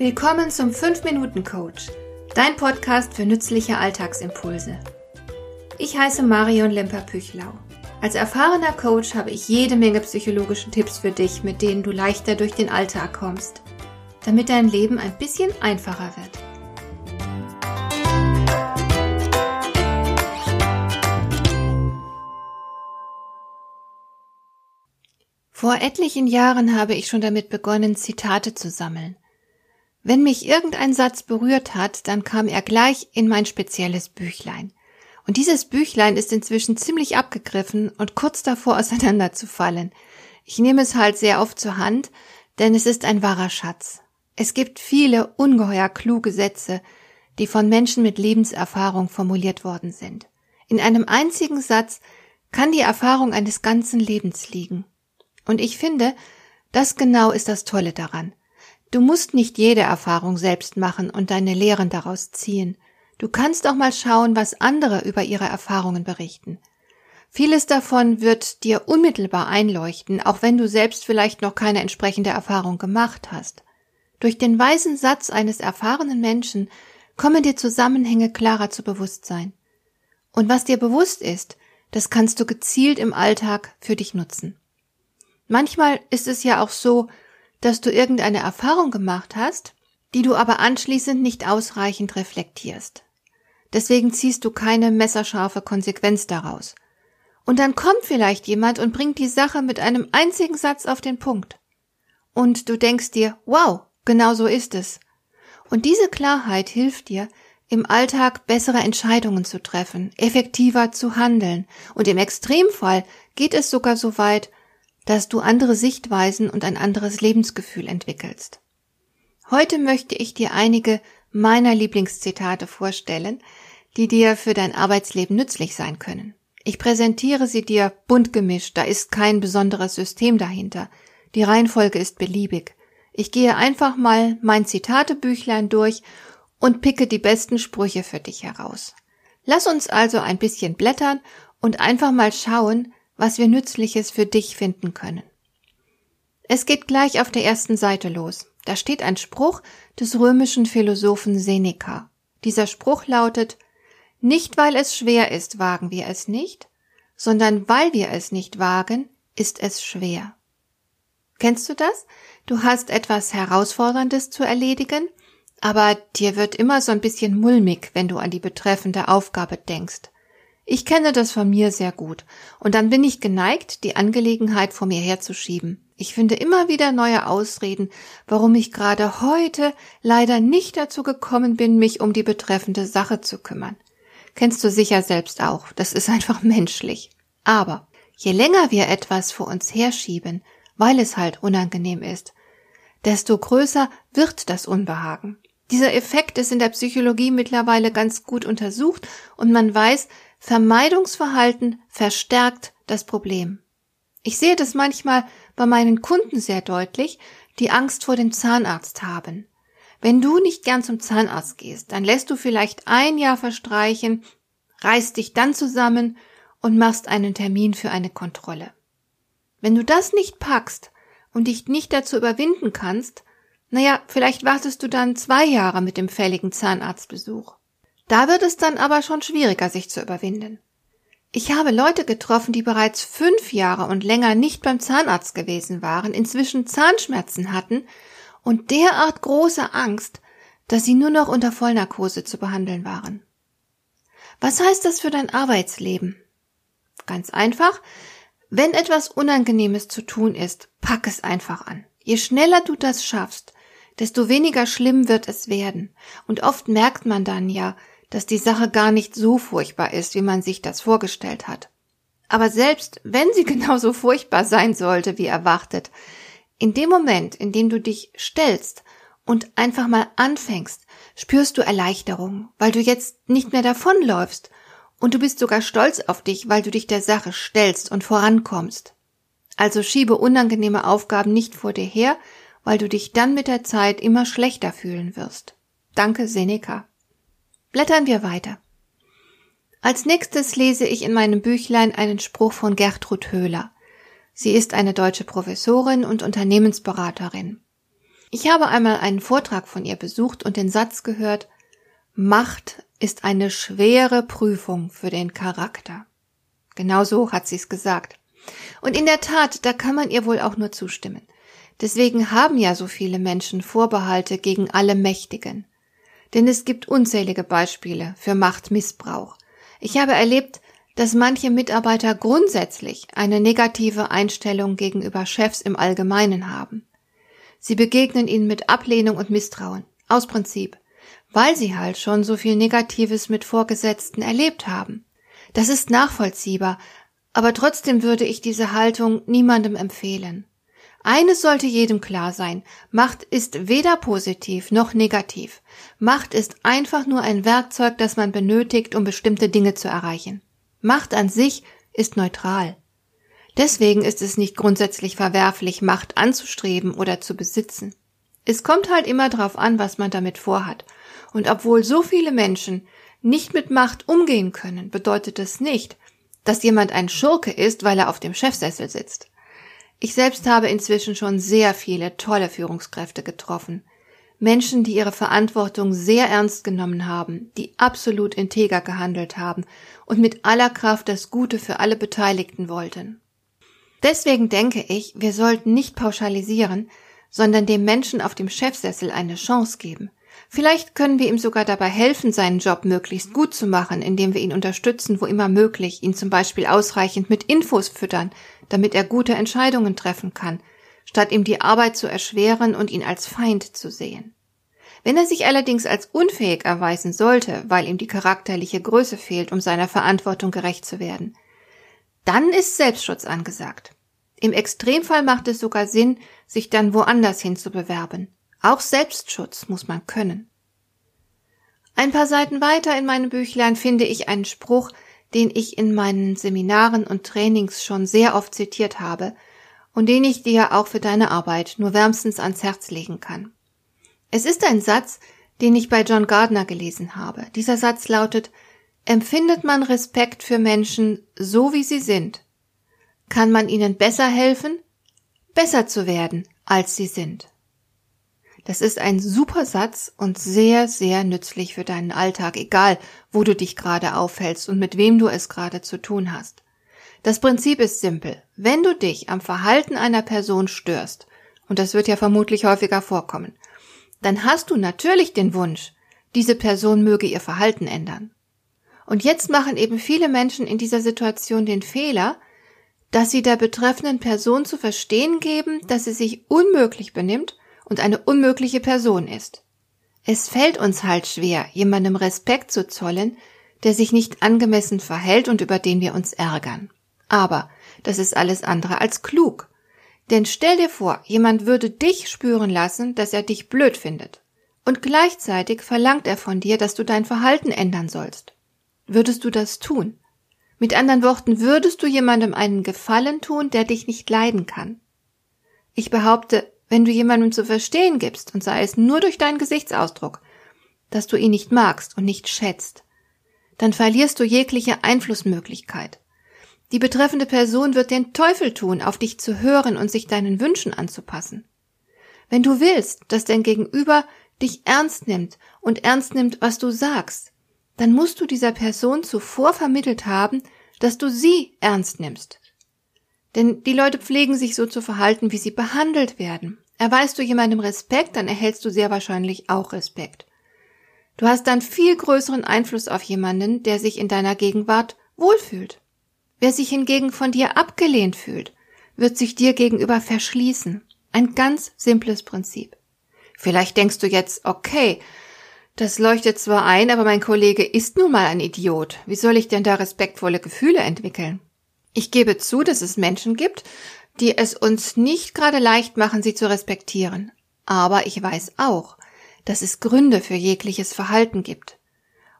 Willkommen zum 5-Minuten-Coach, dein Podcast für nützliche Alltagsimpulse. Ich heiße Marion Lemper-Püchlau. Als erfahrener Coach habe ich jede Menge psychologische Tipps für dich, mit denen du leichter durch den Alltag kommst, damit dein Leben ein bisschen einfacher wird. Vor etlichen Jahren habe ich schon damit begonnen, Zitate zu sammeln. Wenn mich irgendein Satz berührt hat, dann kam er gleich in mein spezielles Büchlein. Und dieses Büchlein ist inzwischen ziemlich abgegriffen und kurz davor auseinanderzufallen. Ich nehme es halt sehr oft zur Hand, denn es ist ein wahrer Schatz. Es gibt viele ungeheuer kluge Sätze, die von Menschen mit Lebenserfahrung formuliert worden sind. In einem einzigen Satz kann die Erfahrung eines ganzen Lebens liegen. Und ich finde, das genau ist das Tolle daran. Du musst nicht jede Erfahrung selbst machen und deine Lehren daraus ziehen. Du kannst auch mal schauen, was andere über ihre Erfahrungen berichten. Vieles davon wird dir unmittelbar einleuchten, auch wenn du selbst vielleicht noch keine entsprechende Erfahrung gemacht hast. Durch den weisen Satz eines erfahrenen Menschen kommen dir Zusammenhänge klarer zu Bewusstsein. Und was dir bewusst ist, das kannst du gezielt im Alltag für dich nutzen. Manchmal ist es ja auch so, dass du irgendeine Erfahrung gemacht hast, die du aber anschließend nicht ausreichend reflektierst. Deswegen ziehst du keine messerscharfe Konsequenz daraus. Und dann kommt vielleicht jemand und bringt die Sache mit einem einzigen Satz auf den Punkt. Und du denkst dir, wow, genau so ist es. Und diese Klarheit hilft dir, im Alltag bessere Entscheidungen zu treffen, effektiver zu handeln, und im Extremfall geht es sogar so weit, dass du andere Sichtweisen und ein anderes Lebensgefühl entwickelst. Heute möchte ich dir einige meiner Lieblingszitate vorstellen, die dir für dein Arbeitsleben nützlich sein können. Ich präsentiere sie dir bunt gemischt, da ist kein besonderes System dahinter. Die Reihenfolge ist beliebig. Ich gehe einfach mal mein Zitatebüchlein durch und picke die besten Sprüche für dich heraus. Lass uns also ein bisschen blättern und einfach mal schauen, was wir Nützliches für dich finden können. Es geht gleich auf der ersten Seite los. Da steht ein Spruch des römischen Philosophen Seneca. Dieser Spruch lautet Nicht weil es schwer ist, wagen wir es nicht, sondern weil wir es nicht wagen, ist es schwer. Kennst du das? Du hast etwas Herausforderndes zu erledigen, aber dir wird immer so ein bisschen mulmig, wenn du an die betreffende Aufgabe denkst. Ich kenne das von mir sehr gut, und dann bin ich geneigt, die Angelegenheit vor mir herzuschieben. Ich finde immer wieder neue Ausreden, warum ich gerade heute leider nicht dazu gekommen bin, mich um die betreffende Sache zu kümmern. Kennst du sicher selbst auch, das ist einfach menschlich. Aber je länger wir etwas vor uns herschieben, weil es halt unangenehm ist, desto größer wird das Unbehagen. Dieser Effekt ist in der Psychologie mittlerweile ganz gut untersucht und man weiß, Vermeidungsverhalten verstärkt das Problem. Ich sehe das manchmal bei meinen Kunden sehr deutlich, die Angst vor dem Zahnarzt haben. Wenn du nicht gern zum Zahnarzt gehst, dann lässt du vielleicht ein Jahr verstreichen, reißt dich dann zusammen und machst einen Termin für eine Kontrolle. Wenn du das nicht packst und dich nicht dazu überwinden kannst, naja, vielleicht wartest du dann zwei Jahre mit dem fälligen Zahnarztbesuch. Da wird es dann aber schon schwieriger, sich zu überwinden. Ich habe Leute getroffen, die bereits fünf Jahre und länger nicht beim Zahnarzt gewesen waren, inzwischen Zahnschmerzen hatten und derart große Angst, dass sie nur noch unter Vollnarkose zu behandeln waren. Was heißt das für dein Arbeitsleben? Ganz einfach, wenn etwas Unangenehmes zu tun ist, pack es einfach an. Je schneller du das schaffst, desto weniger schlimm wird es werden. Und oft merkt man dann ja, dass die Sache gar nicht so furchtbar ist, wie man sich das vorgestellt hat. Aber selbst wenn sie genauso furchtbar sein sollte, wie erwartet, in dem Moment, in dem du dich stellst und einfach mal anfängst, spürst du Erleichterung, weil du jetzt nicht mehr davonläufst und du bist sogar stolz auf dich, weil du dich der Sache stellst und vorankommst. Also schiebe unangenehme Aufgaben nicht vor dir her, weil du dich dann mit der Zeit immer schlechter fühlen wirst. Danke, Seneca. Blättern wir weiter. Als nächstes lese ich in meinem Büchlein einen Spruch von Gertrud Höhler. Sie ist eine deutsche Professorin und Unternehmensberaterin. Ich habe einmal einen Vortrag von ihr besucht und den Satz gehört, Macht ist eine schwere Prüfung für den Charakter. Genau so hat sie es gesagt. Und in der Tat, da kann man ihr wohl auch nur zustimmen. Deswegen haben ja so viele Menschen Vorbehalte gegen alle Mächtigen. Denn es gibt unzählige Beispiele für Machtmissbrauch. Ich habe erlebt, dass manche Mitarbeiter grundsätzlich eine negative Einstellung gegenüber Chefs im Allgemeinen haben. Sie begegnen ihnen mit Ablehnung und Misstrauen, aus Prinzip, weil sie halt schon so viel Negatives mit Vorgesetzten erlebt haben. Das ist nachvollziehbar, aber trotzdem würde ich diese Haltung niemandem empfehlen. Eines sollte jedem klar sein, Macht ist weder positiv noch negativ. Macht ist einfach nur ein Werkzeug, das man benötigt, um bestimmte Dinge zu erreichen. Macht an sich ist neutral. Deswegen ist es nicht grundsätzlich verwerflich, Macht anzustreben oder zu besitzen. Es kommt halt immer darauf an, was man damit vorhat. Und obwohl so viele Menschen nicht mit Macht umgehen können, bedeutet das nicht, dass jemand ein Schurke ist, weil er auf dem Chefsessel sitzt. Ich selbst habe inzwischen schon sehr viele tolle Führungskräfte getroffen. Menschen, die ihre Verantwortung sehr ernst genommen haben, die absolut integer gehandelt haben und mit aller Kraft das Gute für alle Beteiligten wollten. Deswegen denke ich, wir sollten nicht pauschalisieren, sondern dem Menschen auf dem Chefsessel eine Chance geben. Vielleicht können wir ihm sogar dabei helfen, seinen Job möglichst gut zu machen, indem wir ihn unterstützen, wo immer möglich, ihn zum Beispiel ausreichend mit Infos füttern, damit er gute Entscheidungen treffen kann, statt ihm die Arbeit zu erschweren und ihn als Feind zu sehen. Wenn er sich allerdings als unfähig erweisen sollte, weil ihm die charakterliche Größe fehlt, um seiner Verantwortung gerecht zu werden, dann ist Selbstschutz angesagt. Im Extremfall macht es sogar Sinn, sich dann woanders hin zu bewerben. Auch Selbstschutz muss man können. Ein paar Seiten weiter in meinem Büchlein finde ich einen Spruch, den ich in meinen Seminaren und Trainings schon sehr oft zitiert habe und den ich dir auch für deine Arbeit nur wärmstens ans Herz legen kann. Es ist ein Satz, den ich bei John Gardner gelesen habe. Dieser Satz lautet Empfindet man Respekt für Menschen so wie sie sind, kann man ihnen besser helfen, besser zu werden, als sie sind. Das ist ein super Satz und sehr, sehr nützlich für deinen Alltag, egal wo du dich gerade aufhältst und mit wem du es gerade zu tun hast. Das Prinzip ist simpel. Wenn du dich am Verhalten einer Person störst, und das wird ja vermutlich häufiger vorkommen, dann hast du natürlich den Wunsch, diese Person möge ihr Verhalten ändern. Und jetzt machen eben viele Menschen in dieser Situation den Fehler, dass sie der betreffenden Person zu verstehen geben, dass sie sich unmöglich benimmt und eine unmögliche Person ist. Es fällt uns halt schwer, jemandem Respekt zu zollen, der sich nicht angemessen verhält und über den wir uns ärgern. Aber das ist alles andere als klug. Denn stell dir vor, jemand würde dich spüren lassen, dass er dich blöd findet. Und gleichzeitig verlangt er von dir, dass du dein Verhalten ändern sollst. Würdest du das tun? Mit anderen Worten, würdest du jemandem einen Gefallen tun, der dich nicht leiden kann? Ich behaupte, wenn du jemandem zu verstehen gibst, und sei es nur durch deinen Gesichtsausdruck, dass du ihn nicht magst und nicht schätzt, dann verlierst du jegliche Einflussmöglichkeit. Die betreffende Person wird den Teufel tun, auf dich zu hören und sich deinen Wünschen anzupassen. Wenn du willst, dass dein Gegenüber dich ernst nimmt und ernst nimmt, was du sagst, dann musst du dieser Person zuvor vermittelt haben, dass du sie ernst nimmst. Denn die Leute pflegen sich so zu verhalten, wie sie behandelt werden. Erweist du jemandem Respekt, dann erhältst du sehr wahrscheinlich auch Respekt. Du hast dann viel größeren Einfluss auf jemanden, der sich in deiner Gegenwart wohlfühlt. Wer sich hingegen von dir abgelehnt fühlt, wird sich dir gegenüber verschließen. Ein ganz simples Prinzip. Vielleicht denkst du jetzt, okay, das leuchtet zwar ein, aber mein Kollege ist nun mal ein Idiot. Wie soll ich denn da respektvolle Gefühle entwickeln? Ich gebe zu, dass es Menschen gibt, die es uns nicht gerade leicht machen, sie zu respektieren. Aber ich weiß auch, dass es Gründe für jegliches Verhalten gibt.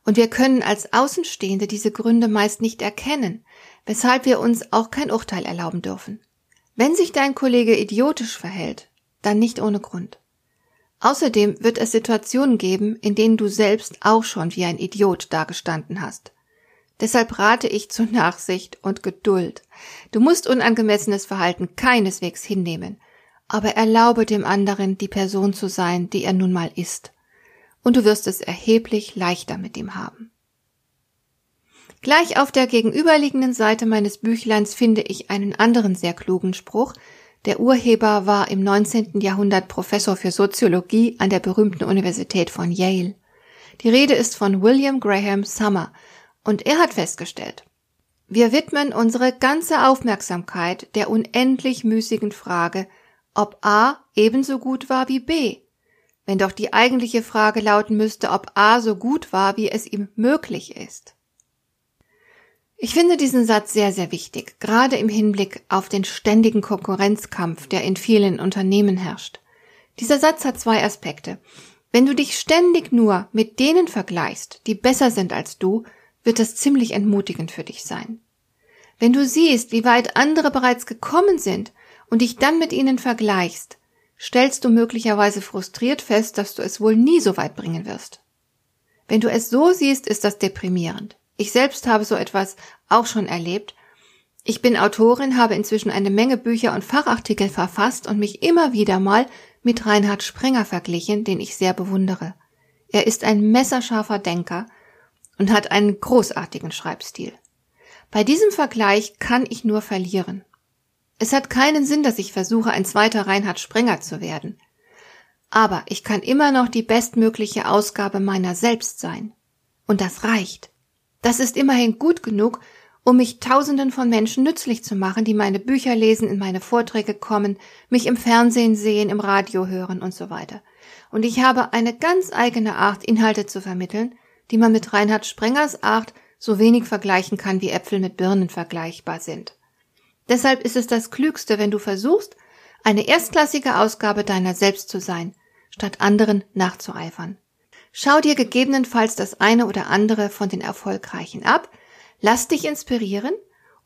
Und wir können als Außenstehende diese Gründe meist nicht erkennen, weshalb wir uns auch kein Urteil erlauben dürfen. Wenn sich dein Kollege idiotisch verhält, dann nicht ohne Grund. Außerdem wird es Situationen geben, in denen du selbst auch schon wie ein Idiot dagestanden hast. Deshalb rate ich zu Nachsicht und Geduld. Du musst unangemessenes Verhalten keineswegs hinnehmen. aber erlaube dem anderen, die Person zu sein, die er nun mal ist. Und du wirst es erheblich leichter mit ihm haben. Gleich auf der gegenüberliegenden Seite meines Büchleins finde ich einen anderen sehr klugen Spruch. Der Urheber war im 19. Jahrhundert Professor für Soziologie an der berühmten Universität von Yale. Die Rede ist von William Graham Summer und er hat festgestellt, wir widmen unsere ganze Aufmerksamkeit der unendlich müßigen Frage, ob A ebenso gut war wie B, wenn doch die eigentliche Frage lauten müsste, ob A so gut war, wie es ihm möglich ist. Ich finde diesen Satz sehr, sehr wichtig, gerade im Hinblick auf den ständigen Konkurrenzkampf, der in vielen Unternehmen herrscht. Dieser Satz hat zwei Aspekte. Wenn du dich ständig nur mit denen vergleichst, die besser sind als du, wird das ziemlich entmutigend für dich sein. Wenn du siehst, wie weit andere bereits gekommen sind und dich dann mit ihnen vergleichst, stellst du möglicherweise frustriert fest, dass du es wohl nie so weit bringen wirst. Wenn du es so siehst, ist das deprimierend. Ich selbst habe so etwas auch schon erlebt. Ich bin Autorin, habe inzwischen eine Menge Bücher und Fachartikel verfasst und mich immer wieder mal mit Reinhard Sprenger verglichen, den ich sehr bewundere. Er ist ein messerscharfer Denker und hat einen großartigen Schreibstil. Bei diesem Vergleich kann ich nur verlieren. Es hat keinen Sinn, dass ich versuche, ein zweiter Reinhard Sprenger zu werden. Aber ich kann immer noch die bestmögliche Ausgabe meiner selbst sein. Und das reicht. Das ist immerhin gut genug, um mich Tausenden von Menschen nützlich zu machen, die meine Bücher lesen, in meine Vorträge kommen, mich im Fernsehen sehen, im Radio hören und so weiter. Und ich habe eine ganz eigene Art, Inhalte zu vermitteln, die man mit Reinhard Sprengers Art so wenig vergleichen kann, wie Äpfel mit Birnen vergleichbar sind. Deshalb ist es das Klügste, wenn du versuchst, eine erstklassige Ausgabe deiner selbst zu sein, statt anderen nachzueifern. Schau dir gegebenenfalls das eine oder andere von den Erfolgreichen ab, lass dich inspirieren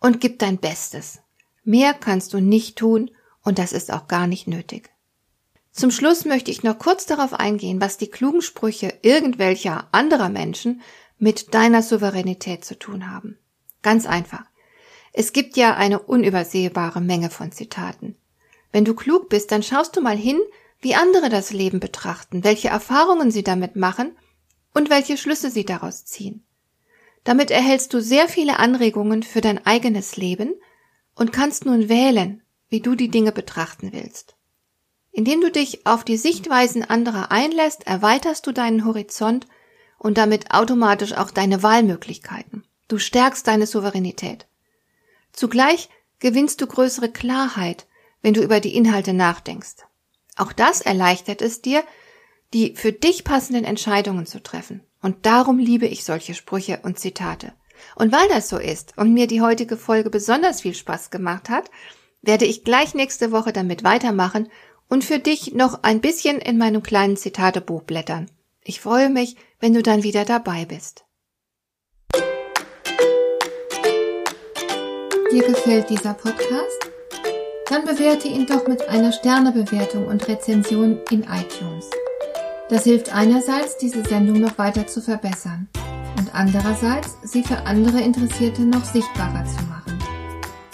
und gib dein Bestes. Mehr kannst du nicht tun und das ist auch gar nicht nötig. Zum Schluss möchte ich noch kurz darauf eingehen, was die klugen Sprüche irgendwelcher anderer Menschen mit deiner Souveränität zu tun haben. Ganz einfach. Es gibt ja eine unübersehbare Menge von Zitaten. Wenn du klug bist, dann schaust du mal hin, wie andere das Leben betrachten, welche Erfahrungen sie damit machen und welche Schlüsse sie daraus ziehen. Damit erhältst du sehr viele Anregungen für dein eigenes Leben und kannst nun wählen, wie du die Dinge betrachten willst. Indem du dich auf die Sichtweisen anderer einlässt, erweiterst du deinen Horizont und damit automatisch auch deine Wahlmöglichkeiten. Du stärkst deine Souveränität. Zugleich gewinnst du größere Klarheit, wenn du über die Inhalte nachdenkst. Auch das erleichtert es dir, die für dich passenden Entscheidungen zu treffen. Und darum liebe ich solche Sprüche und Zitate. Und weil das so ist und mir die heutige Folge besonders viel Spaß gemacht hat, werde ich gleich nächste Woche damit weitermachen und für dich noch ein bisschen in meinem kleinen Zitatebuch blättern. Ich freue mich, wenn du dann wieder dabei bist. Dir gefällt dieser Podcast? Dann bewerte ihn doch mit einer Sternebewertung und Rezension in iTunes. Das hilft einerseits, diese Sendung noch weiter zu verbessern und andererseits, sie für andere Interessierte noch sichtbarer zu machen.